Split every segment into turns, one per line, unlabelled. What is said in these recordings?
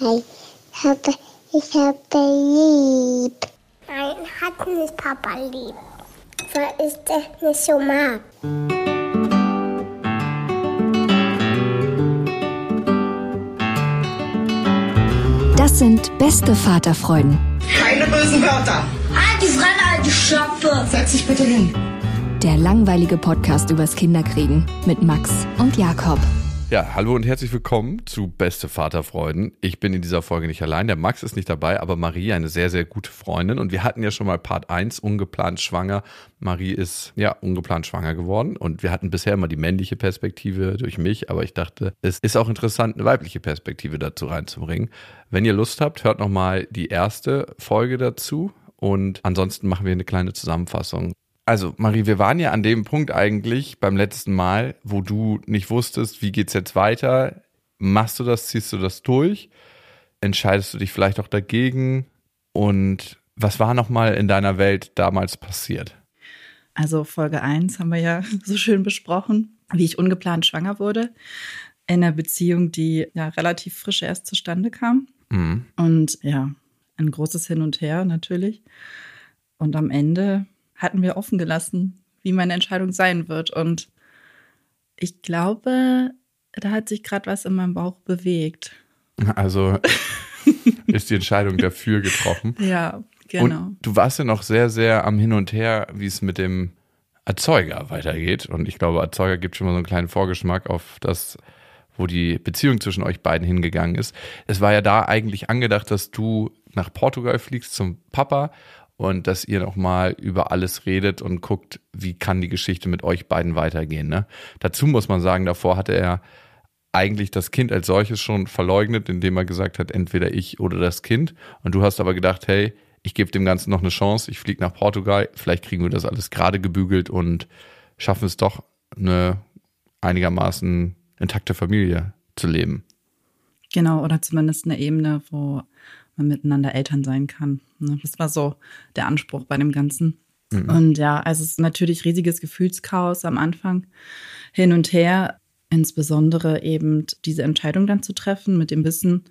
Hey, ich habe, ich habe lieb. Nein, hat nicht Papa lieb. Weil ich das nicht so mag.
Das sind beste Vaterfreuden.
Keine bösen Wörter.
Halt die Fremde, alte Schöpfe.
Setz dich bitte hin.
Der langweilige Podcast übers Kinderkriegen mit Max und Jakob.
Ja, hallo und herzlich willkommen zu Beste Vaterfreuden. Ich bin in dieser Folge nicht allein, der Max ist nicht dabei, aber Marie, eine sehr, sehr gute Freundin. Und wir hatten ja schon mal Part 1, ungeplant schwanger. Marie ist ja ungeplant schwanger geworden und wir hatten bisher immer die männliche Perspektive durch mich, aber ich dachte, es ist auch interessant, eine weibliche Perspektive dazu reinzubringen. Wenn ihr Lust habt, hört nochmal die erste Folge dazu und ansonsten machen wir eine kleine Zusammenfassung. Also, Marie, wir waren ja an dem Punkt eigentlich beim letzten Mal, wo du nicht wusstest, wie geht's jetzt weiter? Machst du das, ziehst du das durch? Entscheidest du dich vielleicht auch dagegen? Und was war nochmal in deiner Welt damals passiert?
Also Folge 1 haben wir ja so schön besprochen, wie ich ungeplant schwanger wurde. In einer Beziehung, die ja relativ frisch erst zustande kam.
Mhm.
Und ja, ein großes Hin und Her natürlich. Und am Ende hatten wir offen gelassen, wie meine Entscheidung sein wird. Und ich glaube, da hat sich gerade was in meinem Bauch bewegt.
Also ist die Entscheidung dafür getroffen.
Ja, genau.
Und du warst ja noch sehr, sehr am Hin und Her, wie es mit dem Erzeuger weitergeht. Und ich glaube, Erzeuger gibt schon mal so einen kleinen Vorgeschmack auf das, wo die Beziehung zwischen euch beiden hingegangen ist. Es war ja da eigentlich angedacht, dass du nach Portugal fliegst zum Papa und dass ihr nochmal über alles redet und guckt, wie kann die Geschichte mit euch beiden weitergehen. Ne? Dazu muss man sagen, davor hatte er eigentlich das Kind als solches schon verleugnet, indem er gesagt hat, entweder ich oder das Kind. Und du hast aber gedacht, hey, ich gebe dem Ganzen noch eine Chance, ich fliege nach Portugal, vielleicht kriegen wir das alles gerade gebügelt und schaffen es doch, eine einigermaßen intakte Familie zu leben.
Genau, oder zumindest eine Ebene, wo man miteinander Eltern sein kann. Ne? Das war so der Anspruch bei dem Ganzen. Mhm. Und ja, also es ist natürlich riesiges Gefühlschaos am Anfang hin und her, insbesondere eben diese Entscheidung dann zu treffen mit dem Wissen,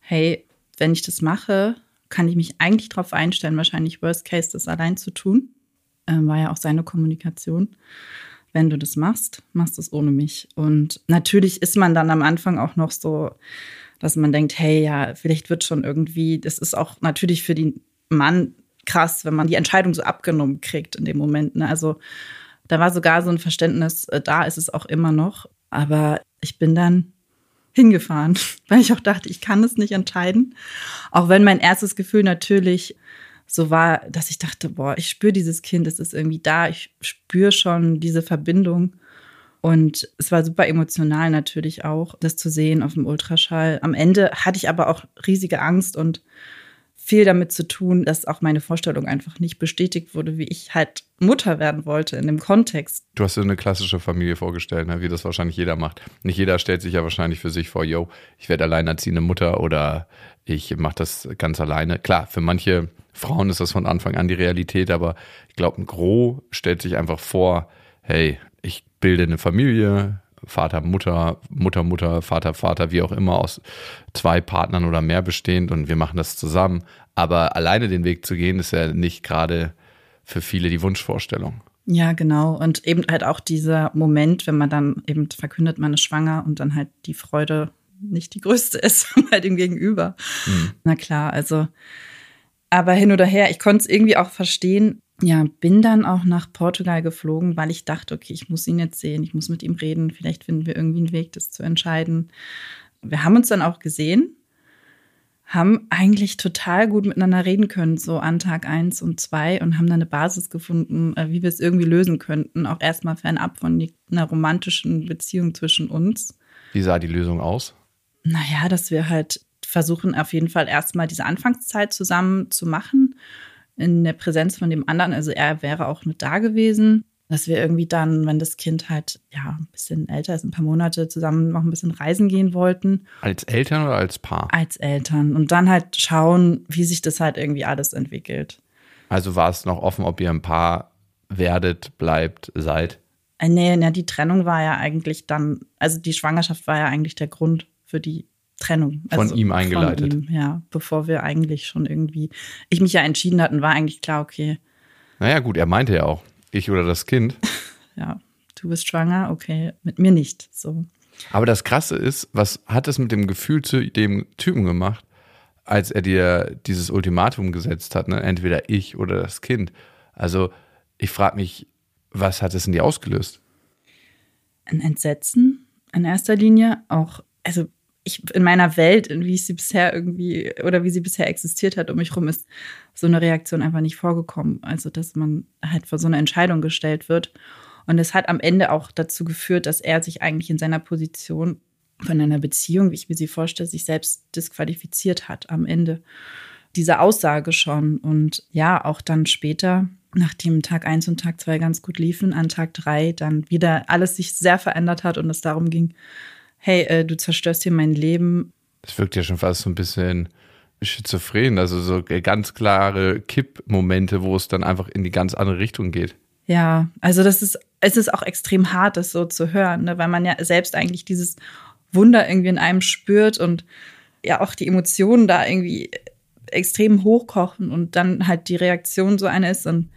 hey, wenn ich das mache, kann ich mich eigentlich darauf einstellen, wahrscheinlich Worst Case das allein zu tun. Ähm, war ja auch seine Kommunikation. Wenn du das machst, machst du es ohne mich. Und natürlich ist man dann am Anfang auch noch so, dass man denkt, hey, ja, vielleicht wird schon irgendwie, das ist auch natürlich für den Mann krass, wenn man die Entscheidung so abgenommen kriegt in dem Moment. Ne? Also da war sogar so ein Verständnis, äh, da ist es auch immer noch. Aber ich bin dann hingefahren, weil ich auch dachte, ich kann es nicht entscheiden. Auch wenn mein erstes Gefühl natürlich so war, dass ich dachte, boah, ich spüre dieses Kind, es ist irgendwie da, ich spüre schon diese Verbindung. Und es war super emotional natürlich auch, das zu sehen auf dem Ultraschall. Am Ende hatte ich aber auch riesige Angst und viel damit zu tun, dass auch meine Vorstellung einfach nicht bestätigt wurde, wie ich halt Mutter werden wollte in dem Kontext.
Du hast dir eine klassische Familie vorgestellt, ne? wie das wahrscheinlich jeder macht. Nicht jeder stellt sich ja wahrscheinlich für sich vor, yo, ich werde alleinerziehende Mutter oder ich mache das ganz alleine. Klar, für manche Frauen ist das von Anfang an die Realität, aber ich glaube, ein Gros stellt sich einfach vor, hey, ich bilde eine Familie, Vater, Mutter, Mutter, Mutter, Vater, Vater, wie auch immer, aus zwei Partnern oder mehr bestehend und wir machen das zusammen. Aber alleine den Weg zu gehen, ist ja nicht gerade für viele die Wunschvorstellung.
Ja, genau. Und eben halt auch dieser Moment, wenn man dann eben verkündet, man ist schwanger und dann halt die Freude nicht die größte ist bei dem Gegenüber. Mhm. Na klar, also, aber hin oder her, ich konnte es irgendwie auch verstehen, ja, bin dann auch nach Portugal geflogen, weil ich dachte, okay, ich muss ihn jetzt sehen, ich muss mit ihm reden, vielleicht finden wir irgendwie einen Weg, das zu entscheiden. Wir haben uns dann auch gesehen, haben eigentlich total gut miteinander reden können, so an Tag eins und zwei und haben dann eine Basis gefunden, äh, wie wir es irgendwie lösen könnten, auch erstmal fernab von einer romantischen Beziehung zwischen uns.
Wie sah die Lösung aus?
Naja, dass wir halt versuchen, auf jeden Fall erstmal diese Anfangszeit zusammen zu machen in der Präsenz von dem anderen. Also er wäre auch mit da gewesen. Dass wir irgendwie dann, wenn das Kind halt ja ein bisschen älter ist, ein paar Monate zusammen noch ein bisschen reisen gehen wollten.
Als Eltern oder als Paar?
Als Eltern. Und dann halt schauen, wie sich das halt irgendwie alles entwickelt.
Also war es noch offen, ob ihr ein Paar werdet, bleibt, seid?
Äh, nee, nee, die Trennung war ja eigentlich dann, also die Schwangerschaft war ja eigentlich der Grund für die Trennung.
Von
Also
ihm eingeleitet.
Von ihm, ja, bevor wir eigentlich schon irgendwie, ich mich ja entschieden hatten, war eigentlich klar, okay,
Naja, gut, er meinte ja auch, ich oder das Kind.
ja, du bist schwanger, okay, mit mir nicht. So.
Aber das Krasse ist, was hat es mit dem Gefühl zu dem Typen gemacht, als er dir dieses Ultimatum gesetzt hat, ne? entweder ich oder das Kind? Also ich frage mich, was hat es in dir ausgelöst?
Ein Entsetzen in erster Linie, auch, also ich in meiner Welt, wie ich sie bisher irgendwie oder wie sie bisher existiert hat um mich rum, ist so eine Reaktion einfach nicht vorgekommen. Also, dass man halt vor so eine Entscheidung gestellt wird. Und es hat am Ende auch dazu geführt, dass er sich eigentlich in seiner Position von einer Beziehung, wie ich mir sie vorstelle, sich selbst disqualifiziert hat am Ende dieser Aussage schon. Und ja, auch dann später, nachdem Tag eins und Tag zwei ganz gut liefen, an Tag drei dann wieder alles sich sehr verändert hat und es darum ging, hey, äh, du zerstörst hier mein Leben.
Das wirkt ja schon fast so ein bisschen schizophren, also so ganz klare Kippmomente, wo es dann einfach in die ganz andere Richtung geht.
Ja, also das ist, es ist auch extrem hart, das so zu hören, ne? weil man ja selbst eigentlich dieses Wunder irgendwie in einem spürt und ja auch die Emotionen da irgendwie extrem hochkochen und dann halt die Reaktion so eine ist und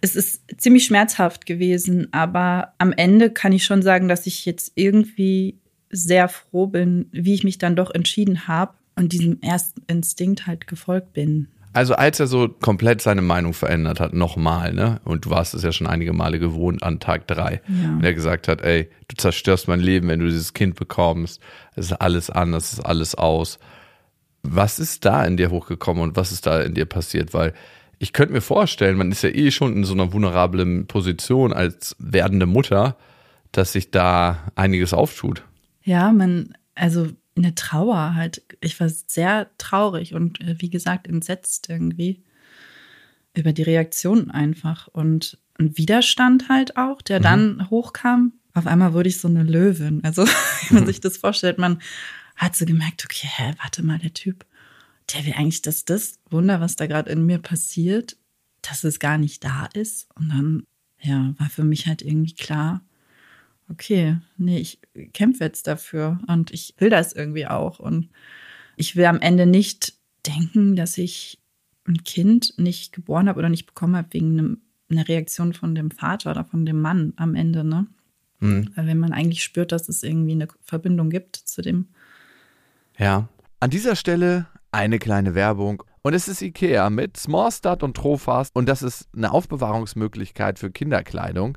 es ist ziemlich schmerzhaft gewesen, aber am Ende kann ich schon sagen, dass ich jetzt irgendwie sehr froh bin, wie ich mich dann doch entschieden habe und diesem ersten Instinkt halt gefolgt bin.
Also als er so komplett seine Meinung verändert hat, nochmal, ne? Und du warst es ja schon einige Male gewohnt an Tag drei.
Ja.
Und er gesagt hat, ey, du zerstörst mein Leben, wenn du dieses Kind bekommst. Es ist alles anders, es ist alles aus. Was ist da in dir hochgekommen und was ist da in dir passiert? Weil ich könnte mir vorstellen, man ist ja eh schon in so einer vulnerablen Position als werdende Mutter, dass sich da einiges auftut.
Ja, man, also eine Trauer halt. Ich war sehr traurig und äh, wie gesagt entsetzt irgendwie über die Reaktion einfach und ein Widerstand halt auch, der dann hochkam. Auf einmal wurde ich so eine Löwin. Also, wenn man sich das vorstellt, man hat so gemerkt, okay, hä, warte mal, der Typ, der will eigentlich, dass das Wunder, was da gerade in mir passiert, dass es gar nicht da ist. Und dann, ja, war für mich halt irgendwie klar, okay, nee, ich kämpfe jetzt dafür und ich will das irgendwie auch. Und ich will am Ende nicht denken, dass ich ein Kind nicht geboren habe oder nicht bekommen habe wegen einem, einer Reaktion von dem Vater oder von dem Mann am Ende, ne? Weil wenn man eigentlich spürt, dass es irgendwie eine Verbindung gibt zu dem.
Ja.
An dieser Stelle eine kleine Werbung. Und es ist IKEA mit Smallstart und Trofast. Und das ist eine Aufbewahrungsmöglichkeit für Kinderkleidung,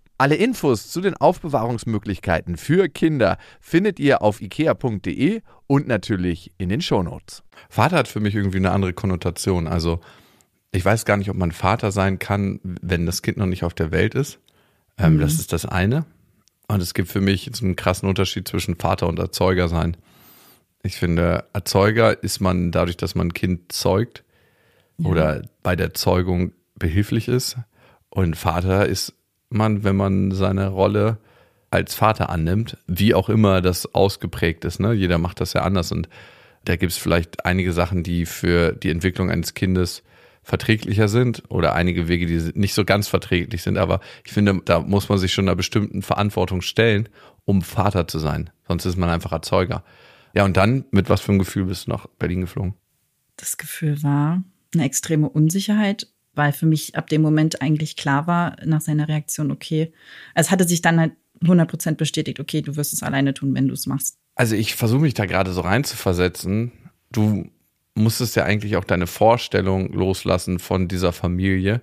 Alle Infos zu den Aufbewahrungsmöglichkeiten für Kinder findet ihr auf ikea.de und natürlich in den Shownotes.
Vater hat für mich irgendwie eine andere Konnotation. Also ich weiß gar nicht, ob man Vater sein kann, wenn das Kind noch nicht auf der Welt ist. Ähm, Das ist das eine. Und es gibt für mich so einen krassen Unterschied zwischen Vater und Erzeuger sein. Ich finde, Erzeuger ist man dadurch, dass man ein Kind zeugt oder bei der Zeugung behilflich ist. Und Vater ist man, wenn man seine Rolle als Vater annimmt, wie auch immer das ausgeprägt ist. Ne? Jeder macht das ja anders und da gibt es vielleicht einige Sachen, die für die Entwicklung eines Kindes verträglicher sind oder einige Wege, die nicht so ganz verträglich sind. Aber ich finde, da muss man sich schon einer bestimmten Verantwortung stellen, um Vater zu sein. Sonst ist man einfach Erzeuger. Ja, und dann, mit was für einem Gefühl bist du nach Berlin geflogen?
Das Gefühl war eine extreme Unsicherheit, weil für mich ab dem Moment eigentlich klar war, nach seiner Reaktion, okay, es hatte sich dann halt 100% bestätigt, okay, du wirst es alleine tun, wenn du es machst.
Also ich versuche mich da gerade so reinzuversetzen. Du musstest ja eigentlich auch deine Vorstellung loslassen von dieser Familie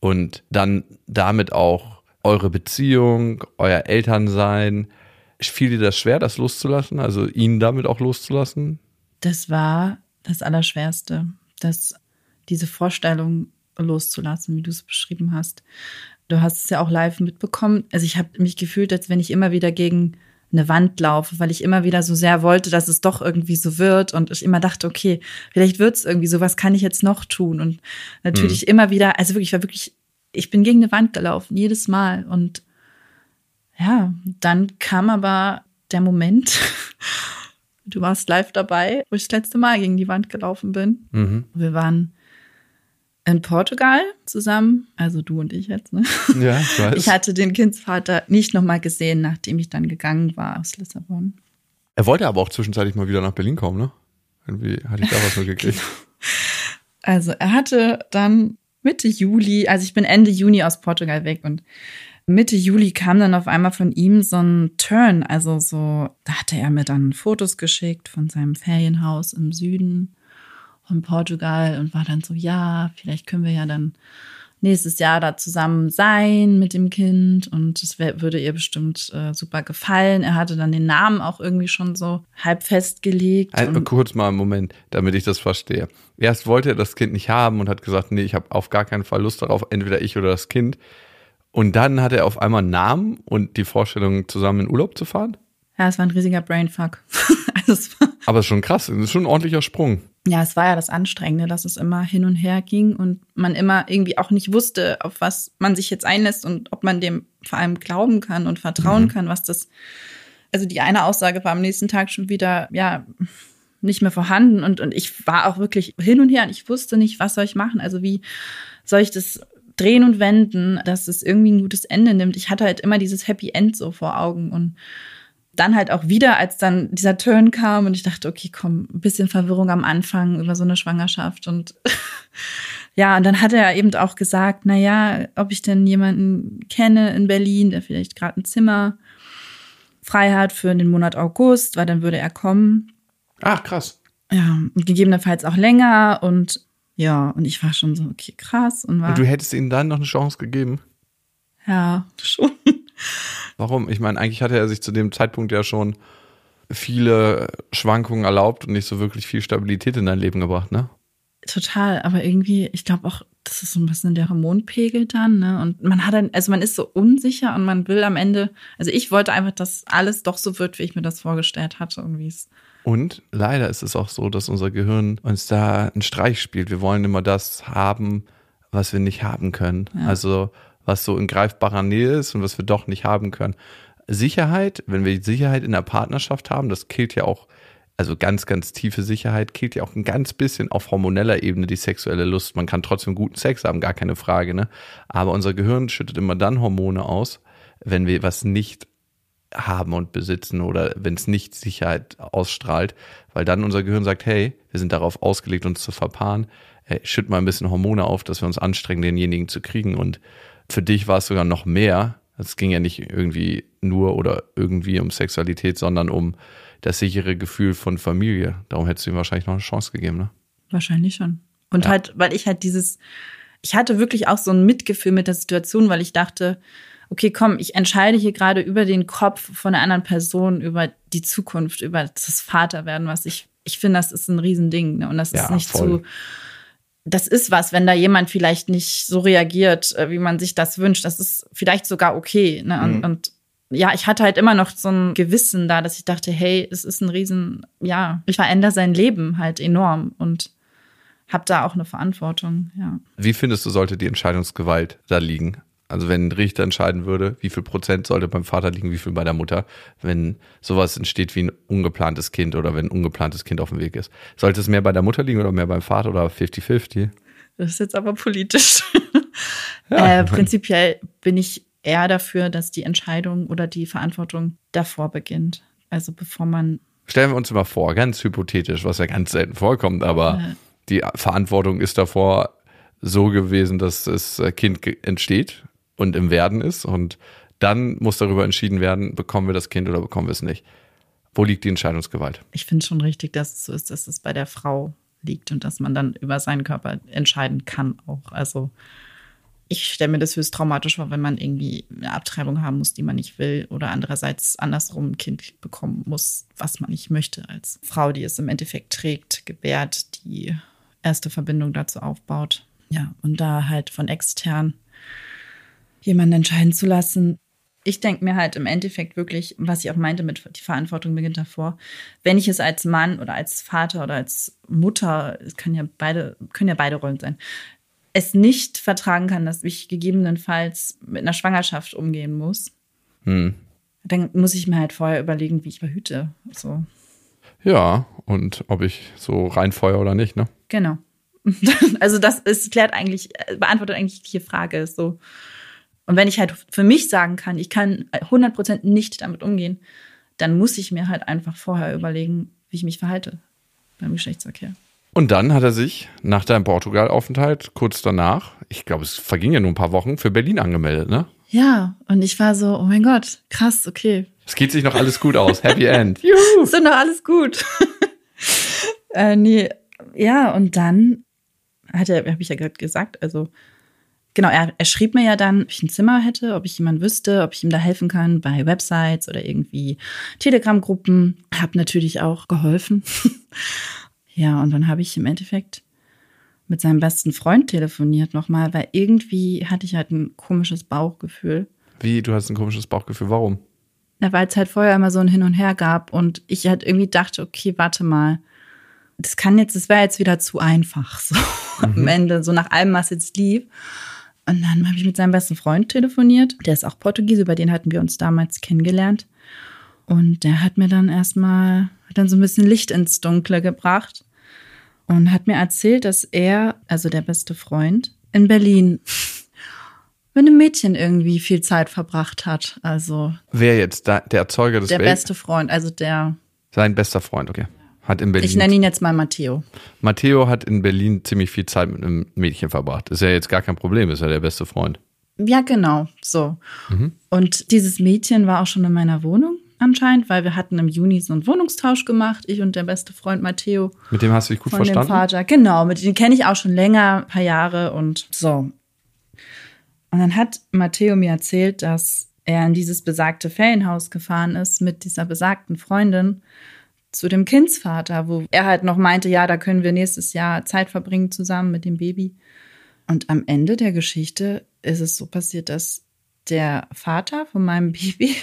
und dann damit auch eure Beziehung, euer Elternsein. Fiel dir das schwer, das loszulassen? Also ihn damit auch loszulassen?
Das war das Allerschwerste, das, diese Vorstellung loszulassen, wie du es beschrieben hast. Du hast es ja auch live mitbekommen. Also ich habe mich gefühlt, als wenn ich immer wieder gegen eine Wand laufe, weil ich immer wieder so sehr wollte, dass es doch irgendwie so wird und ich immer dachte, okay, vielleicht wird es irgendwie so, was kann ich jetzt noch tun? Und natürlich mhm. immer wieder, also wirklich, ich war wirklich, ich bin gegen eine Wand gelaufen, jedes Mal. Und ja, dann kam aber der Moment, du warst live dabei, wo ich das letzte Mal gegen die Wand gelaufen bin. Mhm. Wir waren in Portugal zusammen, also du und ich jetzt, ne?
Ja, ich weiß.
Ich hatte den Kindsvater nicht nochmal gesehen, nachdem ich dann gegangen war aus Lissabon.
Er wollte aber auch zwischenzeitlich mal wieder nach Berlin kommen, ne? Irgendwie hatte ich da was mitgekriegt.
Also er hatte dann Mitte Juli, also ich bin Ende Juni aus Portugal weg und Mitte Juli kam dann auf einmal von ihm so ein Turn, also so, da hatte er mir dann Fotos geschickt von seinem Ferienhaus im Süden von Portugal und war dann so, ja, vielleicht können wir ja dann nächstes Jahr da zusammen sein mit dem Kind und es würde ihr bestimmt äh, super gefallen. Er hatte dann den Namen auch irgendwie schon so halb festgelegt.
Ein, kurz mal einen Moment, damit ich das verstehe. Erst wollte er das Kind nicht haben und hat gesagt, nee, ich habe auf gar keinen Fall Lust darauf, entweder ich oder das Kind. Und dann hat er auf einmal einen Namen und die Vorstellung, zusammen in Urlaub zu fahren?
Ja, es war ein riesiger Brainfuck.
also Aber es ist schon krass, es ist schon ein ordentlicher Sprung
ja, es war ja das Anstrengende, dass es immer hin und her ging und man immer irgendwie auch nicht wusste, auf was man sich jetzt einlässt und ob man dem vor allem glauben kann und vertrauen mhm. kann, was das. Also die eine Aussage war am nächsten Tag schon wieder, ja, nicht mehr vorhanden und, und ich war auch wirklich hin und her und ich wusste nicht, was soll ich machen. Also wie soll ich das drehen und wenden, dass es irgendwie ein gutes Ende nimmt. Ich hatte halt immer dieses Happy End so vor Augen und dann halt auch wieder, als dann dieser Turn kam und ich dachte, okay, komm, ein bisschen Verwirrung am Anfang über so eine Schwangerschaft und ja, und dann hat er eben auch gesagt, na ja, ob ich denn jemanden kenne in Berlin, der vielleicht gerade ein Zimmer frei hat für den Monat August, weil dann würde er kommen.
Ach, krass.
Ja, und gegebenenfalls auch länger und ja, und ich war schon so, okay, krass. Und, war,
und du hättest ihnen dann noch eine Chance gegeben?
Ja, schon.
Warum? Ich meine, eigentlich hatte er sich zu dem Zeitpunkt ja schon viele Schwankungen erlaubt und nicht so wirklich viel Stabilität in dein Leben gebracht, ne?
Total, aber irgendwie, ich glaube auch, das ist so ein bisschen der Hormonpegel dann, ne? Und man hat dann, also man ist so unsicher und man will am Ende, also ich wollte einfach, dass alles doch so wird, wie ich mir das vorgestellt hatte, irgendwie es.
Und leider ist es auch so, dass unser Gehirn uns da einen Streich spielt. Wir wollen immer das haben, was wir nicht haben können. Ja. Also was so in greifbarer Nähe ist und was wir doch nicht haben können. Sicherheit, wenn wir Sicherheit in der Partnerschaft haben, das killt ja auch, also ganz, ganz tiefe Sicherheit, killt ja auch ein ganz bisschen auf hormoneller Ebene die sexuelle Lust. Man kann trotzdem guten Sex haben, gar keine Frage, ne? Aber unser Gehirn schüttet immer dann Hormone aus, wenn wir was nicht haben und besitzen oder wenn es nicht Sicherheit ausstrahlt, weil dann unser Gehirn sagt, hey, wir sind darauf ausgelegt, uns zu verpaaren, hey, schütt mal ein bisschen Hormone auf, dass wir uns anstrengen, denjenigen zu kriegen und für dich war es sogar noch mehr. Es ging ja nicht irgendwie nur oder irgendwie um Sexualität, sondern um das sichere Gefühl von Familie. Darum hättest du ihm wahrscheinlich noch eine Chance gegeben, ne?
Wahrscheinlich schon. Und ja. halt, weil ich halt dieses, ich hatte wirklich auch so ein Mitgefühl mit der Situation, weil ich dachte, okay, komm, ich entscheide hier gerade über den Kopf von einer anderen Person, über die Zukunft, über das Vaterwerden, was ich, ich finde, das ist ein Riesending. Ne? Und das ja, ist nicht voll. zu das ist was, wenn da jemand vielleicht nicht so reagiert, äh, wie man sich das wünscht. Das ist vielleicht sogar okay. Ne? Und, mhm. und ja, ich hatte halt immer noch so ein Gewissen da, dass ich dachte, hey, es ist ein Riesen, ja, ich verändere sein Leben halt enorm und habe da auch eine Verantwortung, ja.
Wie findest du, sollte die Entscheidungsgewalt da liegen? Also wenn ein Richter entscheiden würde, wie viel Prozent sollte beim Vater liegen, wie viel bei der Mutter, wenn sowas entsteht wie ein ungeplantes Kind oder wenn ein ungeplantes Kind auf dem Weg ist. Sollte es mehr bei der Mutter liegen oder mehr beim Vater oder 50-50?
Das ist jetzt aber politisch. Ja, äh, prinzipiell bin ich eher dafür, dass die Entscheidung oder die Verantwortung davor beginnt. Also bevor man.
Stellen wir uns mal vor, ganz hypothetisch, was ja ganz selten vorkommt, aber äh. die Verantwortung ist davor so gewesen, dass das Kind entsteht und im Werden ist. Und dann muss darüber entschieden werden, bekommen wir das Kind oder bekommen wir es nicht. Wo liegt die Entscheidungsgewalt?
Ich finde schon richtig, dass es so ist, dass es bei der Frau liegt und dass man dann über seinen Körper entscheiden kann auch. Also ich stelle mir das höchst traumatisch vor, wenn man irgendwie eine Abtreibung haben muss, die man nicht will, oder andererseits andersrum ein Kind bekommen muss, was man nicht möchte als Frau, die es im Endeffekt trägt, gebärt, die erste Verbindung dazu aufbaut. Ja, und da halt von extern jemanden entscheiden zu lassen. Ich denke mir halt im Endeffekt wirklich, was ich auch meinte mit die Verantwortung beginnt davor, wenn ich es als Mann oder als Vater oder als Mutter, es kann ja beide, können ja beide Rollen sein, es nicht vertragen kann, dass ich gegebenenfalls mit einer Schwangerschaft umgehen muss,
Hm.
dann muss ich mir halt vorher überlegen, wie ich verhüte. So,
Ja, und ob ich so reinfeuer oder nicht, ne?
genau. Also das ist, klärt eigentlich, äh, beantwortet eigentlich die Frage. Ist so. Und wenn ich halt für mich sagen kann, ich kann 100% nicht damit umgehen, dann muss ich mir halt einfach vorher überlegen, wie ich mich verhalte beim Geschlechtsverkehr.
Und dann hat er sich nach deinem Portugal-Aufenthalt kurz danach, ich glaube, es verging ja nur ein paar Wochen, für Berlin angemeldet, ne?
Ja, und ich war so, oh mein Gott, krass, okay.
Es geht sich noch alles gut aus. Happy End. Juhu.
Ist doch noch alles gut. äh, nee, ja, und dann hat er, habe ich ja gerade gesagt, also genau, er, er schrieb mir ja dann, ob ich ein Zimmer hätte, ob ich jemanden wüsste, ob ich ihm da helfen kann bei Websites oder irgendwie Telegram-Gruppen. Hab natürlich auch geholfen. ja, und dann habe ich im Endeffekt mit seinem besten Freund telefoniert nochmal, weil irgendwie hatte ich halt ein komisches Bauchgefühl.
Wie, du hast ein komisches Bauchgefühl. Warum?
Ja, weil es halt vorher immer so ein Hin und Her gab und ich halt irgendwie dachte, okay, warte mal, das kann jetzt, das wäre jetzt wieder zu einfach, so am Ende, so nach allem, was jetzt lief. Und dann habe ich mit seinem besten Freund telefoniert, der ist auch Portugiese, über den hatten wir uns damals kennengelernt. Und der hat mir dann erstmal, hat dann so ein bisschen Licht ins Dunkle gebracht und hat mir erzählt, dass er, also der beste Freund, in Berlin mit einem Mädchen irgendwie viel Zeit verbracht hat. Also
Wer jetzt? Da, der Erzeuger des
der
Babys?
beste Freund, also der,
Sein bester Freund, okay. Hat in Berlin.
ich nenne ihn jetzt mal Matteo.
Matteo hat in Berlin ziemlich viel Zeit mit einem Mädchen verbracht. Ist ja jetzt gar kein Problem, ist ja der beste Freund.
Ja, genau, so. Und dieses Mädchen war auch schon in meiner Wohnung anscheinend, weil wir hatten im Juni so einen Wohnungstausch gemacht, ich und der beste Freund Matteo
Mit dem hast du dich gut
von dem
verstanden?
Vater. Genau, mit dem kenne ich auch schon länger, ein paar Jahre und so. Und dann hat Matteo mir erzählt, dass er in dieses besagte Ferienhaus gefahren ist mit dieser besagten Freundin zu dem Kindsvater, wo er halt noch meinte, ja, da können wir nächstes Jahr Zeit verbringen zusammen mit dem Baby. Und am Ende der Geschichte ist es so passiert, dass der Vater von meinem Baby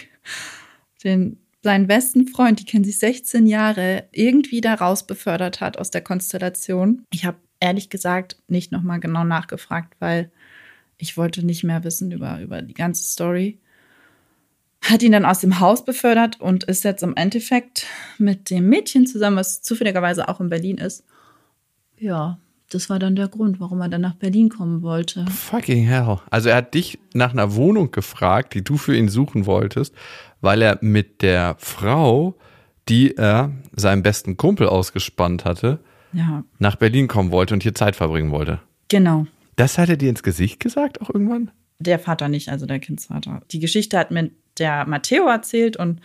den seinen besten Freund, die kennen sich 16 Jahre, irgendwie da raus befördert hat aus der Konstellation. Ich habe ehrlich gesagt nicht nochmal genau nachgefragt, weil ich wollte nicht mehr wissen über, über die ganze Story. Hat ihn dann aus dem Haus befördert und ist jetzt im Endeffekt mit dem Mädchen zusammen, was zufälligerweise auch in Berlin ist. Ja, das war dann der Grund, warum er dann nach Berlin kommen wollte.
Fucking hell. Also er hat dich nach einer Wohnung gefragt, die du für ihn suchen wolltest, weil er mit der Frau, die er seinem besten Kumpel ausgespannt hatte,
Ja,
nach Berlin kommen wollte und hier Zeit verbringen wollte.
genau.
Das hat er dir ins Gesicht gesagt auch irgendwann?
Der Vater nicht, also der Kindsvater. Die Geschichte hat mir der Matteo erzählt und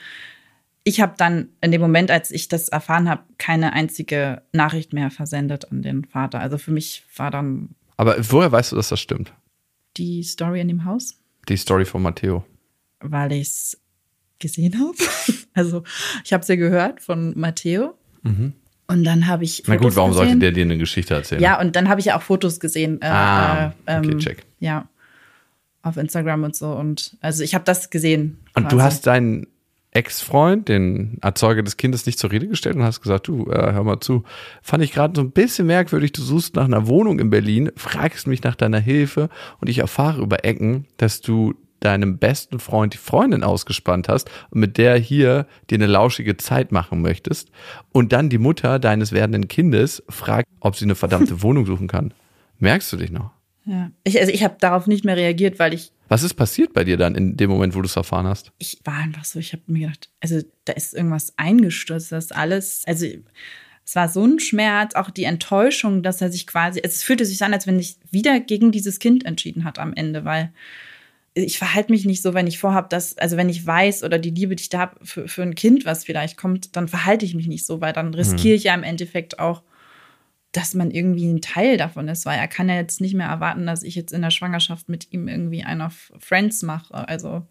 ich habe dann in dem Moment, als ich das erfahren habe, keine einzige Nachricht mehr versendet an den Vater. Also für mich war dann
Aber woher weißt du, dass das stimmt?
die Story in dem Haus,
Die Story von Matteo.
weil ich es gesehen habe. Also ich habe es ja gehört von Matteo. Und dann habe ich
Mhm. Na gut,
Fotos
warum sollte
gesehen.
der dir eine Geschichte erzählen?
Ja, und dann habe ich ja auch Fotos gesehen. Äh,
Ah,
äh,
okay, check.
Ja, auf Instagram und so. Und also ich habe das gesehen.
Und du hast deinen Ex-Freund, den Erzeuger des Kindes, nicht zur Rede gestellt und hast gesagt, du, äh, hör mal zu, fand ich gerade so ein bisschen merkwürdig, du suchst nach einer Wohnung in Berlin, fragst mich nach deiner Hilfe und ich erfahre über Ecken, dass du deinem besten Freund die Freundin ausgespannt hast und mit der hier dir eine lauschige Zeit machen möchtest und dann die Mutter deines werdenden Kindes fragt, ob sie eine verdammte Wohnung suchen kann. Merkst du dich noch?
Ja. Ich, also ich habe darauf nicht mehr reagiert, weil ich,
Was ist passiert bei dir dann in dem Moment, wo du es erfahren hast?
ich war einfach so, ich habe mir gedacht, also da ist irgendwas eingestürzt, das alles, also es war so ein Schmerz, auch die Enttäuschung, dass er sich quasi, es fühlte sich an, als wenn ich wieder gegen dieses Kind entschieden hat am Ende, weil ich verhalte mich nicht so, wenn ich vorhabe, dass, also wenn ich weiß oder die Liebe, die ich da habe für, für ein Kind, was vielleicht kommt, dann verhalte ich mich nicht so, weil dann riskiere ich ja im Endeffekt auch, dass man irgendwie ein Teil davon ist, weil er kann ja jetzt nicht mehr erwarten, dass ich jetzt in der Schwangerschaft mit ihm irgendwie einer Friends mache. Also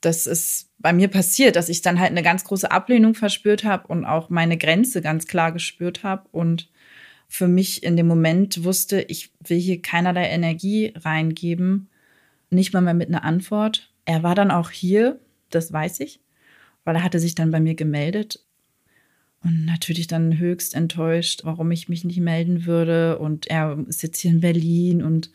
das ist bei mir passiert, dass ich dann halt eine ganz große Ablehnung verspürt habe und auch meine Grenze ganz klar gespürt habe und für mich in dem Moment wusste, ich will hier keinerlei Energie reingeben, nicht mal mehr mit einer Antwort. Er war dann auch hier, das weiß ich, weil er hatte sich dann bei mir gemeldet und natürlich dann höchst enttäuscht, warum ich mich nicht melden würde und er ist jetzt hier in Berlin und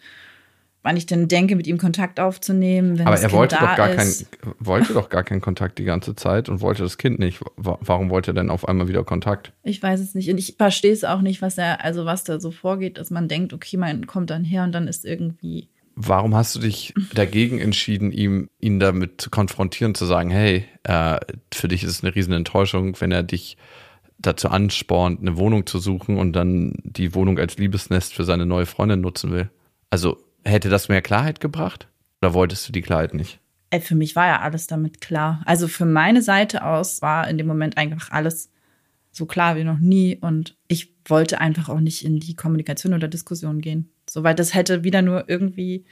wann ich denn denke, mit ihm Kontakt aufzunehmen.
Aber er wollte doch, gar kein, wollte doch gar keinen Kontakt die ganze Zeit und wollte das Kind nicht. Warum wollte er denn auf einmal wieder Kontakt?
Ich weiß es nicht. Und ich verstehe es auch nicht, was er, also was da so vorgeht, dass man denkt, okay, man kommt dann her und dann ist irgendwie.
Warum hast du dich dagegen entschieden, ihm, ihn damit zu konfrontieren, zu sagen, hey, äh, für dich ist es eine riesen Enttäuschung, wenn er dich dazu anspornt, eine Wohnung zu suchen und dann die Wohnung als Liebesnest für seine neue Freundin nutzen will? Also Hätte das mehr Klarheit gebracht? Oder wolltest du die Klarheit nicht?
Ey, für mich war ja alles damit klar. Also für meine Seite aus war in dem Moment einfach alles so klar wie noch nie. Und ich wollte einfach auch nicht in die Kommunikation oder Diskussion gehen. So, weil das hätte wieder nur irgendwie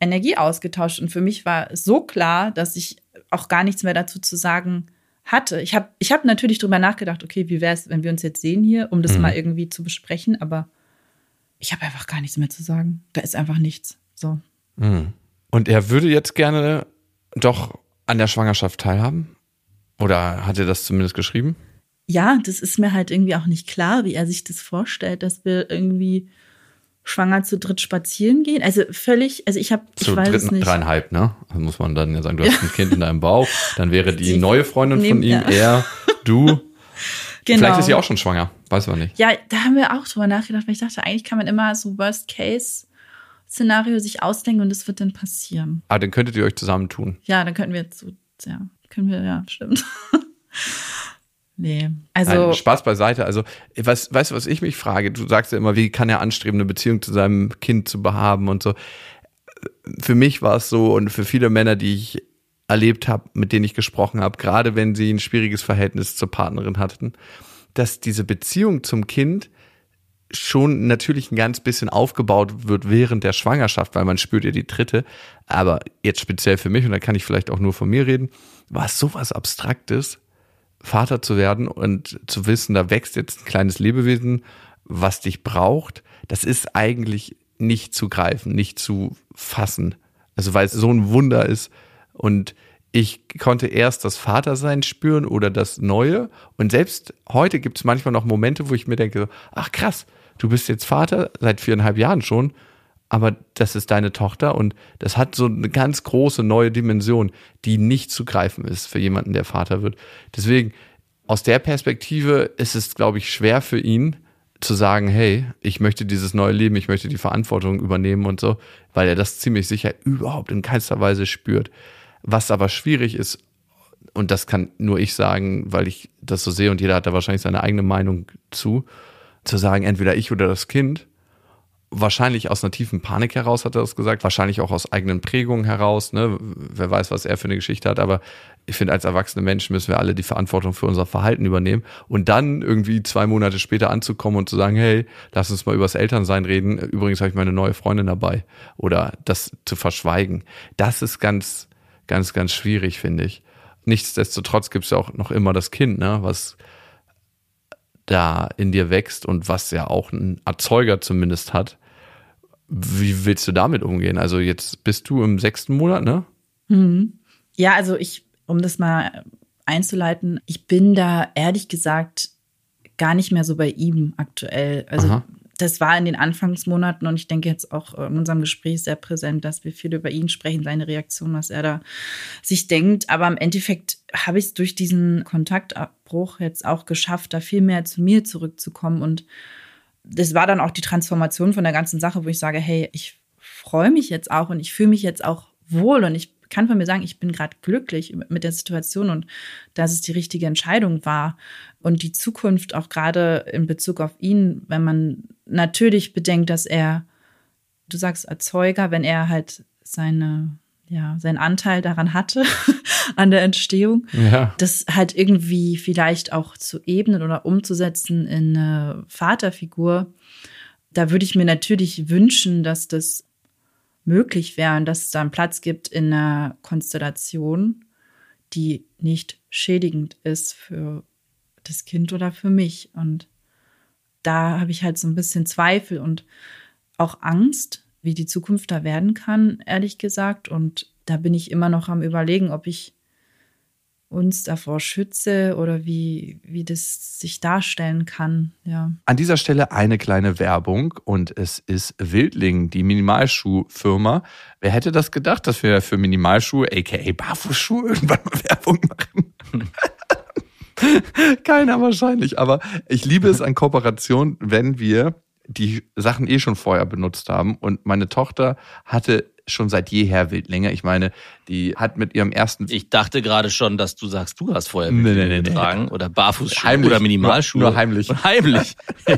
Energie ausgetauscht. Und für mich war es so klar, dass ich auch gar nichts mehr dazu zu sagen hatte. Ich habe ich hab natürlich drüber nachgedacht, okay, wie wäre es, wenn wir uns jetzt sehen hier, um das mhm. mal irgendwie zu besprechen. Aber ich habe einfach gar nichts mehr zu sagen. Da ist einfach nichts. So.
Mhm. Und er würde jetzt gerne doch an der Schwangerschaft teilhaben? Oder hat er das zumindest geschrieben?
Ja, das ist mir halt irgendwie auch nicht klar, wie er sich das vorstellt, dass wir irgendwie schwanger zu dritt spazieren gehen. Also völlig, also ich habe, ich weiß dritten, es nicht.
Dreieinhalb, ne? Also muss man dann ja sagen, du hast ein Kind in deinem Bauch, dann wäre die neue Freundin von ihm, ja. er, du Genau. Vielleicht ist sie auch schon schwanger, weiß man nicht.
Ja, da haben wir auch drüber nachgedacht, weil ich dachte, eigentlich kann man immer so Worst-Case-Szenario sich ausdenken und es wird dann passieren.
Ah, dann könntet ihr euch zusammentun.
Ja, dann könnten wir so, ja, können wir, ja, stimmt. nee, also.
Nein, Spaß beiseite. Also, was, weißt du, was ich mich frage? Du sagst ja immer, wie kann er anstreben, eine Beziehung zu seinem Kind zu behaben und so. Für mich war es so und für viele Männer, die ich erlebt habe, mit denen ich gesprochen habe, gerade wenn sie ein schwieriges Verhältnis zur Partnerin hatten, dass diese Beziehung zum Kind schon natürlich ein ganz bisschen aufgebaut wird während der Schwangerschaft, weil man spürt ja die dritte. Aber jetzt speziell für mich, und da kann ich vielleicht auch nur von mir reden, war es sowas Abstraktes, Vater zu werden und zu wissen, da wächst jetzt ein kleines Lebewesen, was dich braucht. Das ist eigentlich nicht zu greifen, nicht zu fassen. Also weil es so ein Wunder ist, und ich konnte erst das Vatersein spüren oder das Neue. Und selbst heute gibt es manchmal noch Momente, wo ich mir denke, ach krass, du bist jetzt Vater seit viereinhalb Jahren schon, aber das ist deine Tochter und das hat so eine ganz große neue Dimension, die nicht zu greifen ist für jemanden, der Vater wird. Deswegen, aus der Perspektive ist es, glaube ich, schwer für ihn zu sagen, hey, ich möchte dieses neue Leben, ich möchte die Verantwortung übernehmen und so, weil er das ziemlich sicher überhaupt in keinster Weise spürt. Was aber schwierig ist, und das kann nur ich sagen, weil ich das so sehe und jeder hat da wahrscheinlich seine eigene Meinung zu, zu sagen, entweder ich oder das Kind. Wahrscheinlich aus einer tiefen Panik heraus hat er das gesagt, wahrscheinlich auch aus eigenen Prägungen heraus, ne? Wer weiß, was er für eine Geschichte hat, aber ich finde, als erwachsene Menschen müssen wir alle die Verantwortung für unser Verhalten übernehmen und dann irgendwie zwei Monate später anzukommen und zu sagen, hey, lass uns mal übers Elternsein reden. Übrigens habe ich meine neue Freundin dabei oder das zu verschweigen. Das ist ganz, ganz, ganz schwierig, finde ich. Nichtsdestotrotz gibt es ja auch noch immer das Kind, ne, was da in dir wächst und was ja auch ein Erzeuger zumindest hat. Wie willst du damit umgehen? Also jetzt bist du im sechsten Monat, ne?
Mhm. Ja, also ich, um das mal einzuleiten, ich bin da ehrlich gesagt gar nicht mehr so bei ihm aktuell. Also Aha das war in den Anfangsmonaten und ich denke jetzt auch in unserem Gespräch sehr präsent, dass wir viel über ihn sprechen, seine Reaktion, was er da sich denkt. Aber im Endeffekt habe ich es durch diesen Kontaktabbruch jetzt auch geschafft, da viel mehr zu mir zurückzukommen. Und das war dann auch die Transformation von der ganzen Sache, wo ich sage, hey, ich freue mich jetzt auch und ich fühle mich jetzt auch wohl und ich kann von mir sagen, ich bin gerade glücklich mit der Situation und dass es die richtige Entscheidung war. Und die Zukunft auch gerade in Bezug auf ihn, wenn man natürlich bedenkt, dass er, du sagst Erzeuger, wenn er halt seine ja, seinen Anteil daran hatte, an der Entstehung.
Ja.
Das halt irgendwie vielleicht auch zu ebnen oder umzusetzen in eine Vaterfigur. Da würde ich mir natürlich wünschen, dass das möglich wäre und dass es da einen Platz gibt in einer Konstellation, die nicht schädigend ist für das Kind oder für mich. Und da habe ich halt so ein bisschen Zweifel und auch Angst, wie die Zukunft da werden kann, ehrlich gesagt. Und da bin ich immer noch am Überlegen, ob ich uns davor schütze oder wie, wie das sich darstellen kann. Ja.
An dieser Stelle eine kleine Werbung und es ist Wildling, die Minimalschuhfirma. Wer hätte das gedacht, dass wir für Minimalschuhe, aka Barfußschuhe, irgendwann mal Werbung machen? Keiner wahrscheinlich, aber ich liebe es an Kooperation, wenn wir die Sachen eh schon vorher benutzt haben. Und meine Tochter hatte schon seit jeher Wildlinge. Ich meine, die hat mit ihrem ersten.
Ich dachte gerade schon, dass du sagst, du hast vorher Wildlinge
nee, nee, nee.
getragen oder Barfußschuhe
Heimlich.
oder Minimalschuhe.
Nur- nur heimlich.
Und heimlich.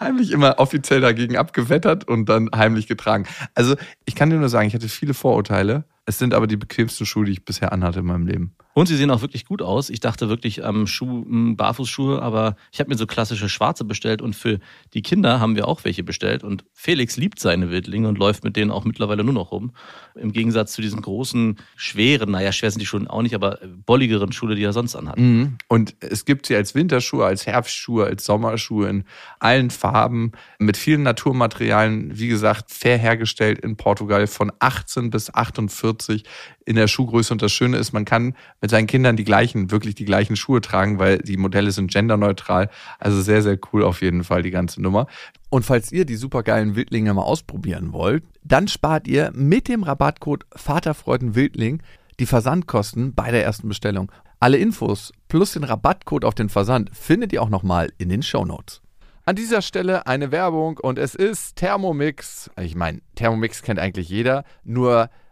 heimlich immer offiziell dagegen abgewettert und dann heimlich getragen. Also ich kann dir nur sagen, ich hatte viele Vorurteile. Es sind aber die bequemsten Schuhe, die ich bisher anhatte in meinem Leben.
Und sie sehen auch wirklich gut aus. Ich dachte wirklich am Schuh, m, Barfußschuhe, aber ich habe mir so klassische schwarze bestellt und für die Kinder haben wir auch welche bestellt. Und Felix liebt seine Wildlinge und läuft mit denen auch mittlerweile nur noch rum. Im Gegensatz zu diesen großen, schweren, naja, schwer sind die Schuhe auch nicht, aber bolligeren Schuhe, die er sonst anhat.
Mhm. Und es gibt sie als Winterschuhe, als Herbstschuhe, als Sommerschuhe in allen Farben, mit vielen Naturmaterialien, wie gesagt, fair hergestellt in Portugal von 18 bis 48 in der Schuhgröße. Und das Schöne ist, man kann mit seinen Kindern die gleichen, wirklich die gleichen Schuhe tragen, weil die Modelle sind genderneutral. Also sehr, sehr cool auf jeden Fall die ganze Nummer. Und falls ihr die supergeilen Wildlinge mal ausprobieren wollt, dann spart ihr mit dem Rabattcode Vaterfreudenwildling die Versandkosten bei der ersten Bestellung. Alle Infos plus den Rabattcode auf den Versand findet ihr auch nochmal in den Shownotes. An dieser Stelle eine Werbung und es ist Thermomix. Ich meine, Thermomix kennt eigentlich jeder, nur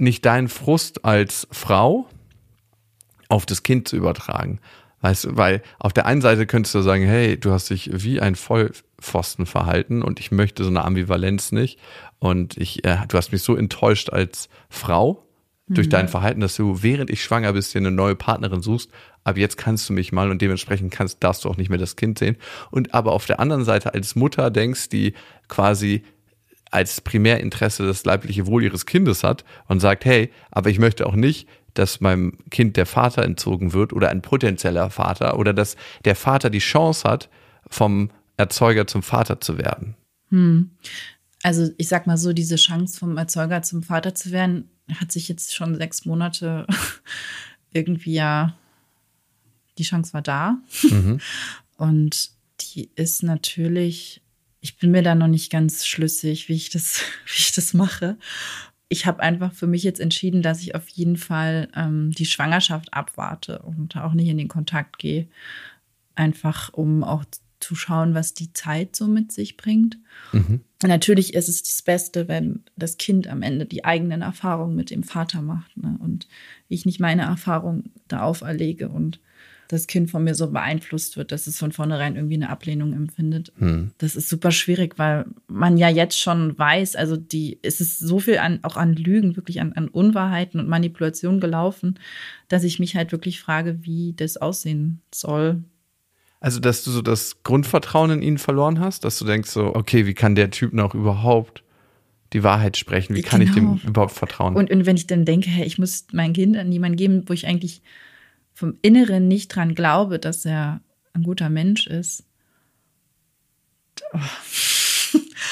nicht deinen Frust als Frau auf das Kind zu übertragen? Weißt du, weil auf der einen Seite könntest du sagen, hey, du hast dich wie ein Vollpfosten verhalten und ich möchte so eine Ambivalenz nicht und ich, äh, du hast mich so enttäuscht als Frau durch dein Verhalten, dass du während ich schwanger bist, dir eine neue Partnerin suchst. Ab jetzt kannst du mich mal und dementsprechend kannst, darfst du auch nicht mehr das Kind sehen. Und aber auf der anderen Seite als Mutter denkst, die quasi als Primärinteresse das leibliche Wohl ihres Kindes hat und sagt, hey, aber ich möchte auch nicht, dass meinem Kind der Vater entzogen wird oder ein potenzieller Vater oder dass der Vater die Chance hat, vom Erzeuger zum Vater zu werden.
Also ich sag mal so, diese Chance vom Erzeuger zum Vater zu werden, hat sich jetzt schon sechs Monate irgendwie ja die Chance war da.
Mhm.
Und die ist natürlich, ich bin mir da noch nicht ganz schlüssig, wie ich das, wie ich das mache. Ich habe einfach für mich jetzt entschieden, dass ich auf jeden Fall ähm, die Schwangerschaft abwarte und auch nicht in den Kontakt gehe. Einfach um auch zu schauen, was die Zeit so mit sich bringt.
Mhm.
Natürlich ist es das Beste, wenn das Kind am Ende die eigenen Erfahrungen mit dem Vater macht ne? und ich nicht meine Erfahrung da auferlege und das Kind von mir so beeinflusst wird, dass es von vornherein irgendwie eine Ablehnung empfindet.
Hm.
Das ist super schwierig, weil man ja jetzt schon weiß, also die, es ist so viel an, auch an Lügen, wirklich an, an Unwahrheiten und Manipulationen gelaufen, dass ich mich halt wirklich frage, wie das aussehen soll.
Also, dass du so das Grundvertrauen in ihn verloren hast, dass du denkst so, okay, wie kann der Typ noch überhaupt die Wahrheit sprechen? Wie kann ich
Genau.
dem überhaupt vertrauen?
Und, und wenn ich dann denke, hey, ich muss mein Kind an jemanden geben, wo ich eigentlich vom Inneren nicht dran glaube, dass er ein guter Mensch ist.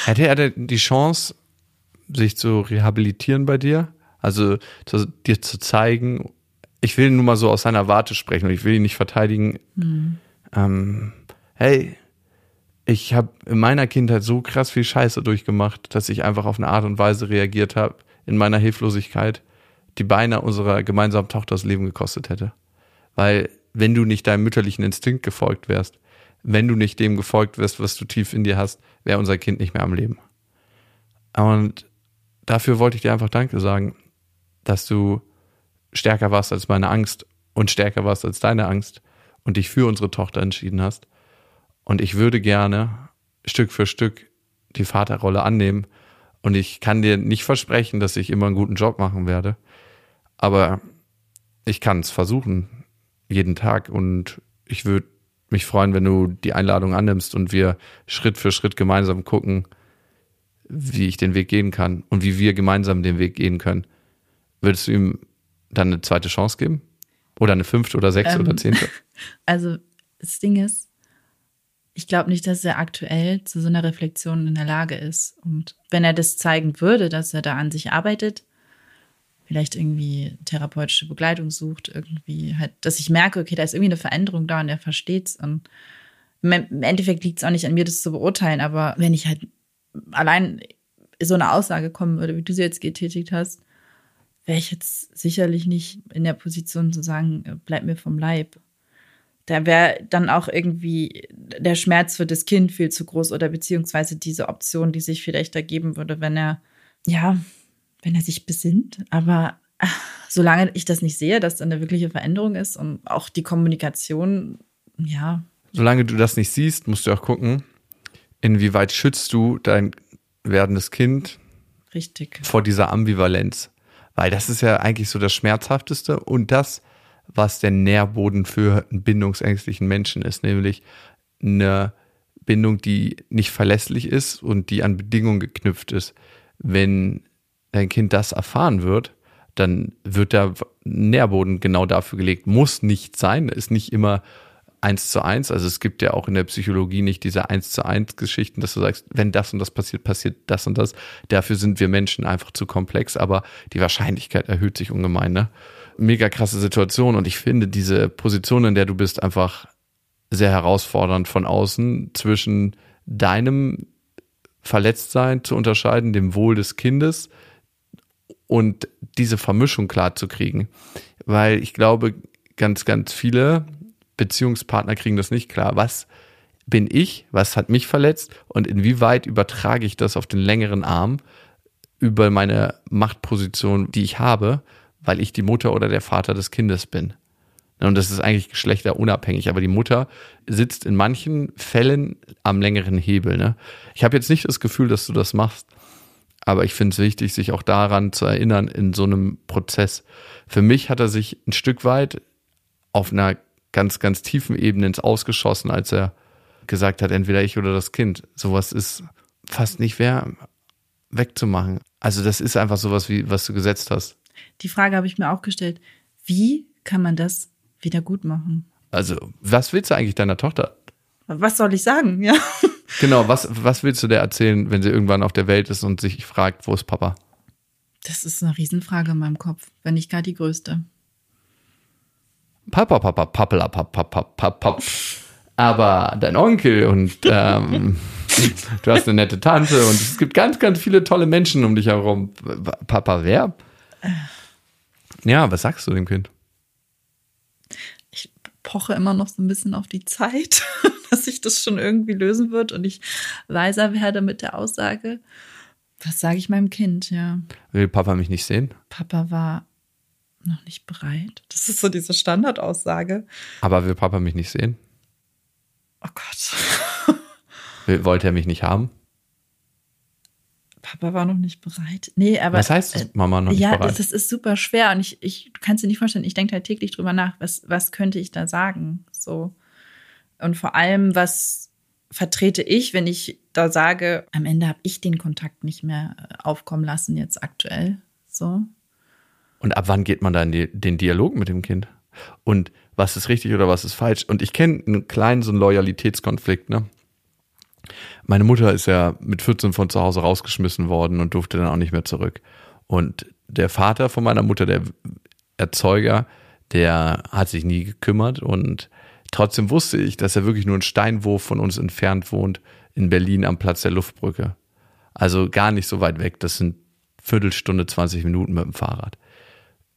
Hätte er denn die Chance, sich zu rehabilitieren bei dir? Also zu, dir zu zeigen, ich will nur mal so aus seiner Warte sprechen und ich will ihn nicht verteidigen. Ähm, hey, ich habe in meiner Kindheit so krass viel Scheiße durchgemacht, dass ich einfach auf eine Art und Weise reagiert habe, in meiner Hilflosigkeit, die beinahe unserer gemeinsamen Tochter das Leben gekostet hätte. Weil wenn du nicht deinem mütterlichen Instinkt gefolgt wärst, wenn du nicht dem gefolgt wärst, was du tief in dir hast, wäre unser Kind nicht mehr am Leben. Und dafür wollte ich dir einfach Danke sagen, dass du stärker warst als meine Angst und stärker warst als deine Angst und dich für unsere Tochter entschieden hast. Und ich würde gerne Stück für Stück die Vaterrolle annehmen. Und ich kann dir nicht versprechen, dass ich immer einen guten Job machen werde. Aber ich kann es versuchen, jeden Tag. Und ich würde mich freuen, wenn du die Einladung annimmst und wir Schritt für Schritt gemeinsam gucken, wie ich den Weg gehen kann und wie wir gemeinsam den Weg gehen können. Würdest du ihm dann eine zweite Chance geben? Oder eine fünfte oder sechste
Ähm.
oder zehnte?
Also das Ding ist, ich glaube nicht, dass er aktuell zu so einer Reflexion in der Lage ist. Und wenn er das zeigen würde, dass er da an sich arbeitet, vielleicht irgendwie therapeutische Begleitung sucht, irgendwie halt, dass ich merke, okay, da ist irgendwie eine Veränderung da und er versteht's. Und im Endeffekt liegt es auch nicht an mir, das zu beurteilen, aber wenn ich halt allein so eine Aussage kommen würde, wie du sie jetzt getätigt hast, wäre ich jetzt sicherlich nicht in der Position zu sagen, äh, bleib mir vom Leib. Da wäre dann auch irgendwie der Schmerz für das Kind viel zu groß oder beziehungsweise diese Option, die sich vielleicht ergeben würde, wenn er, ja, wenn er sich besinnt. Aber ah, solange ich das nicht sehe, dass da eine wirkliche Veränderung ist und auch die Kommunikation, ja,
Solange du das nicht siehst, musst du auch gucken, inwieweit schützt du dein werdendes Kind
richtig.
vor dieser Ambivalenz. Weil das ist ja eigentlich so das Schmerzhafteste und das, was der Nährboden für einen bindungsängstlichen Menschen ist, nämlich eine Bindung, die nicht verlässlich ist und die an Bedingungen geknüpft ist. Wenn dein Kind das erfahren wird, dann wird der Nährboden genau dafür gelegt. Muss nicht sein, ist nicht immer eins zu eins. Also es gibt ja auch in der Psychologie nicht diese eins zu eins Geschichten, dass du sagst, wenn das und das passiert, passiert das und das. Dafür sind wir Menschen einfach zu komplex, aber die Wahrscheinlichkeit erhöht sich ungemein. Ne? Mega krasse Situation und ich finde diese Position, in der du bist, einfach sehr herausfordernd von außen zwischen deinem Verletztsein zu unterscheiden, dem Wohl des Kindes und diese Vermischung klar zu kriegen. Weil ich glaube, ganz, ganz viele Beziehungspartner kriegen das nicht klar. Was bin ich? Was hat mich verletzt? Und inwieweit übertrage ich das auf den längeren Arm über meine Machtposition, die ich habe, weil ich die Mutter oder der Vater des Kindes bin? Und das ist eigentlich geschlechterunabhängig, aber die Mutter sitzt in manchen Fällen am längeren Hebel. Ne? Ich habe jetzt nicht das Gefühl, dass du das machst, aber ich finde es wichtig, sich auch daran zu erinnern in so einem Prozess. Für mich hat er sich ein Stück weit auf einer ganz, ganz tiefen Ebene ins Ausgeschossen, als er gesagt hat, entweder ich oder das Kind. Sowas ist fast nicht mehr wegzumachen. Also das ist einfach sowas, wie was du gesetzt hast.
Die Frage habe ich mir auch gestellt. Wie kann man das wieder gut machen?
Also, was willst du eigentlich deiner Tochter?
Was soll ich sagen? Ja.
Genau, was, was willst du der erzählen, wenn sie irgendwann auf der Welt ist und sich fragt, wo ist Papa?
Das ist eine Riesenfrage in meinem Kopf, wenn nicht gar die größte.
Papa, Papa, Pappela, Papa, Papa, Papa. Aber dein Onkel und ähm, du hast eine nette Tante und es gibt ganz, ganz viele tolle Menschen um dich herum. Papa, wer? Ja, was sagst du dem Kind?
Ich poche immer noch so ein bisschen auf die Zeit, dass sich das schon irgendwie lösen wird und ich weiser werde mit der Aussage. Was sage ich meinem Kind, ja?
Will Papa mich nicht sehen?
Papa war noch nicht bereit. Das ist so diese Standardaussage.
Aber will Papa mich nicht sehen?
Oh Gott.
Will, wollte er mich nicht haben?
Papa war noch nicht bereit. Nee, aber.
Was heißt das, Mama noch nicht
ja,
bereit?
das ist super schwer und ich, ich du kannst dir nicht vorstellen, ich denke halt täglich drüber nach, was, was könnte ich da sagen? So. Und vor allem, was vertrete ich, wenn ich da sage, am Ende habe ich den Kontakt nicht mehr äh, aufkommen lassen, jetzt aktuell. So.
Und ab wann geht man da in die, den Dialog mit dem Kind? Und was ist richtig oder was ist falsch? Und ich kenne einen kleinen so einen Loyalitätskonflikt, ne? Meine Mutter ist ja mit 14 von zu Hause rausgeschmissen worden und durfte dann auch nicht mehr zurück. Und der Vater von meiner Mutter, der Erzeuger, der hat sich nie gekümmert und trotzdem wusste ich, dass er wirklich nur einen Steinwurf von uns entfernt wohnt in Berlin am Platz der Luftbrücke. Also gar nicht so weit weg. Das sind Viertelstunde, 20 Minuten mit dem Fahrrad.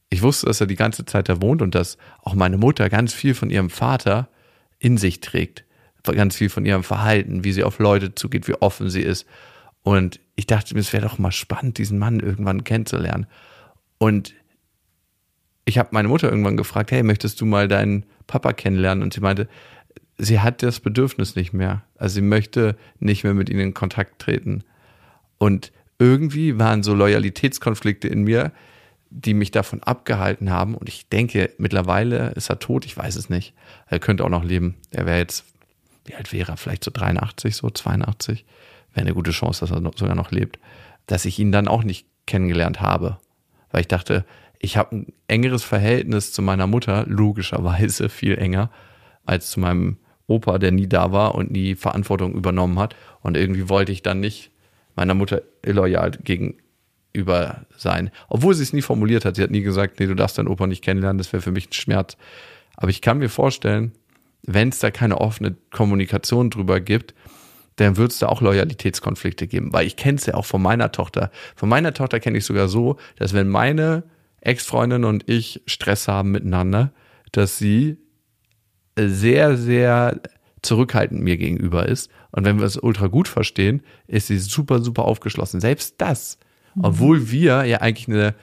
Ich wusste, dass er die ganze Zeit da wohnt und dass auch meine Mutter ganz viel von ihrem Vater in sich trägt ganz viel von ihrem Verhalten, wie sie auf Leute zugeht, wie offen sie ist. Und ich dachte mir, es wäre doch mal spannend, diesen Mann irgendwann kennenzulernen. Und ich habe meine Mutter irgendwann gefragt, hey, möchtest du mal deinen Papa kennenlernen? Und sie meinte, sie hat das Bedürfnis nicht mehr. Also sie möchte nicht mehr mit ihnen in Kontakt treten. Und irgendwie waren so Loyalitätskonflikte in mir, die mich davon abgehalten haben. Und ich denke, mittlerweile ist er tot, ich weiß es nicht. Er könnte auch noch leben. Er wäre jetzt wie alt wäre er? Vielleicht so 83, so 82. Wäre eine gute Chance, dass er sogar noch lebt. Dass ich ihn dann auch nicht kennengelernt habe. Weil ich dachte, ich habe ein engeres Verhältnis zu meiner Mutter, logischerweise viel enger, als zu meinem Opa, der nie da war und nie Verantwortung übernommen hat. Und irgendwie wollte ich dann nicht meiner Mutter illoyal gegenüber sein. Obwohl sie es nie formuliert hat. Sie hat nie gesagt, nee, du darfst deinen Opa nicht kennenlernen, das wäre für mich ein Schmerz. Aber ich kann mir vorstellen, wenn es da keine offene Kommunikation drüber gibt, dann wird es da auch Loyalitätskonflikte geben. Weil ich kenne es ja auch von meiner Tochter. Von meiner Tochter kenne ich sogar so, dass wenn meine Ex-Freundin und ich Stress haben miteinander, dass sie sehr, sehr zurückhaltend mir gegenüber ist. Und wenn wir es ultra gut verstehen, ist sie super, super aufgeschlossen. Selbst das, mhm. obwohl wir ja eigentlich eine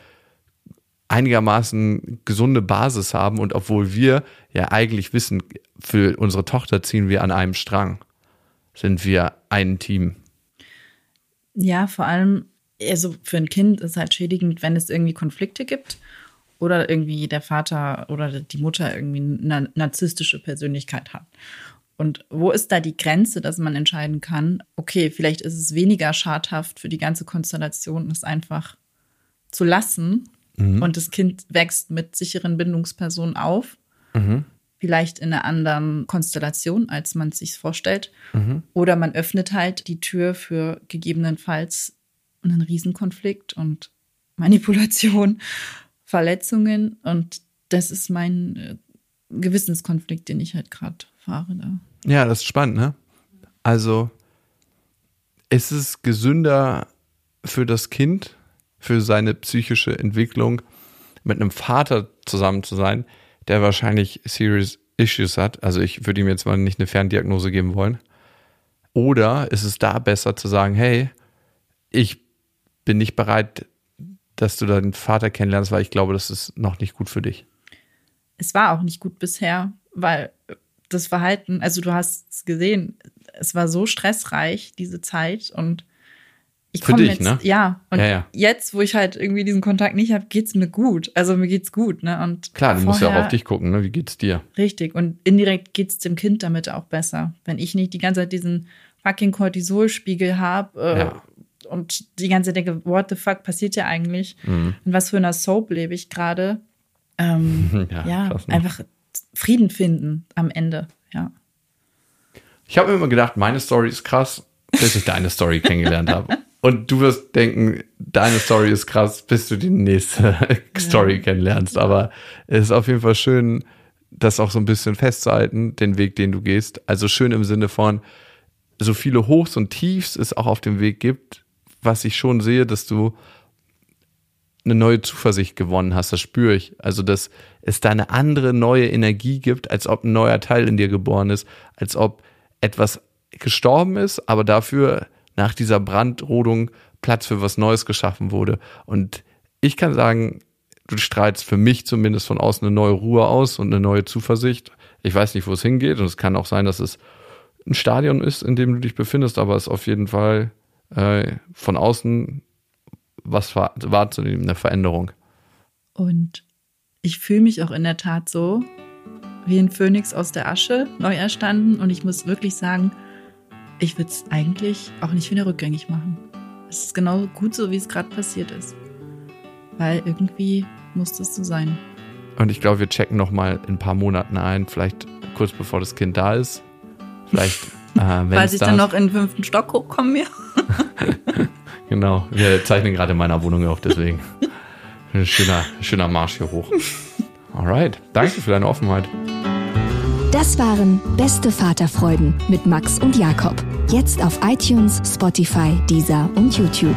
einigermaßen gesunde Basis haben und obwohl wir ja eigentlich wissen, für unsere Tochter ziehen wir an einem Strang, sind wir ein Team.
Ja, vor allem, also für ein Kind ist es halt schädigend, wenn es irgendwie Konflikte gibt oder irgendwie der Vater oder die Mutter irgendwie eine narzisstische Persönlichkeit hat. Und wo ist da die Grenze, dass man entscheiden kann, okay, vielleicht ist es weniger schadhaft für die ganze Konstellation, es einfach zu lassen mhm. und das Kind wächst mit sicheren Bindungspersonen auf. Mhm. Vielleicht in einer anderen Konstellation, als man es sich vorstellt. Mhm. Oder man öffnet halt die Tür für gegebenenfalls einen Riesenkonflikt und Manipulation, Verletzungen. Und das ist mein äh, Gewissenskonflikt, den ich halt gerade fahre da.
Ja, das ist spannend, ne? Also, ist es gesünder für das Kind, für seine psychische Entwicklung mit einem Vater zusammen zu sein, der wahrscheinlich serious Issues hat. Also ich würde ihm jetzt mal nicht eine Ferndiagnose geben wollen. Oder ist es da besser zu sagen, hey, ich bin nicht bereit, dass du deinen Vater kennenlernst, weil ich glaube, das ist noch nicht gut für dich.
Es war auch nicht gut bisher, weil das Verhalten, also du hast es gesehen, es war so stressreich, diese Zeit und ich komme jetzt, ne? ja. Und ja, ja. jetzt, wo ich halt irgendwie diesen Kontakt nicht habe, geht's mir gut. Also mir geht's gut, ne? Und
klar, du vorher, musst ja auch auf dich gucken, ne? Wie geht's dir?
Richtig. Und indirekt geht's dem Kind damit auch besser, wenn ich nicht die ganze Zeit diesen fucking Cortisolspiegel habe äh, ja. Und die ganze denke, what the fuck passiert ja eigentlich? Mhm. Und was für einer Soap lebe ich gerade? Ähm, ja, ja ne? einfach Frieden finden am Ende. Ja.
Ich habe mir immer gedacht, meine Story ist krass, bis ich deine Story kennengelernt habe. Und du wirst denken, deine Story ist krass, bis du die nächste Story ja. kennenlernst. Aber es ist auf jeden Fall schön, das auch so ein bisschen festzuhalten, den Weg, den du gehst. Also schön im Sinne von, so viele Hochs und Tiefs es auch auf dem Weg gibt, was ich schon sehe, dass du eine neue Zuversicht gewonnen hast, das spüre ich. Also, dass es da eine andere neue Energie gibt, als ob ein neuer Teil in dir geboren ist, als ob etwas gestorben ist, aber dafür nach dieser Brandrodung Platz für was Neues geschaffen wurde. Und ich kann sagen, du strahlst für mich zumindest von außen eine neue Ruhe aus und eine neue Zuversicht. Ich weiß nicht, wo es hingeht und es kann auch sein, dass es ein Stadion ist, in dem du dich befindest, aber es ist auf jeden Fall äh, von außen was wahrzunehmen, eine Veränderung.
Und ich fühle mich auch in der Tat so wie ein Phönix aus der Asche, neu erstanden. Und ich muss wirklich sagen, ich würde es eigentlich auch nicht wieder rückgängig machen. Es ist genau gut so, wie es gerade passiert ist. Weil irgendwie muss das so sein.
Und ich glaube, wir checken noch mal in ein paar Monaten ein, vielleicht kurz bevor das Kind da ist. Vielleicht,
äh, wenn Falls ich dann noch in den fünften Stock hochkomme, ja.
genau, wir zeichnen gerade in meiner Wohnung auf, deswegen. Ein schöner, schöner Marsch hier hoch. Alright, danke für deine Offenheit.
Das waren Beste Vaterfreuden mit Max und Jakob. Jetzt auf iTunes, Spotify, Deezer und YouTube.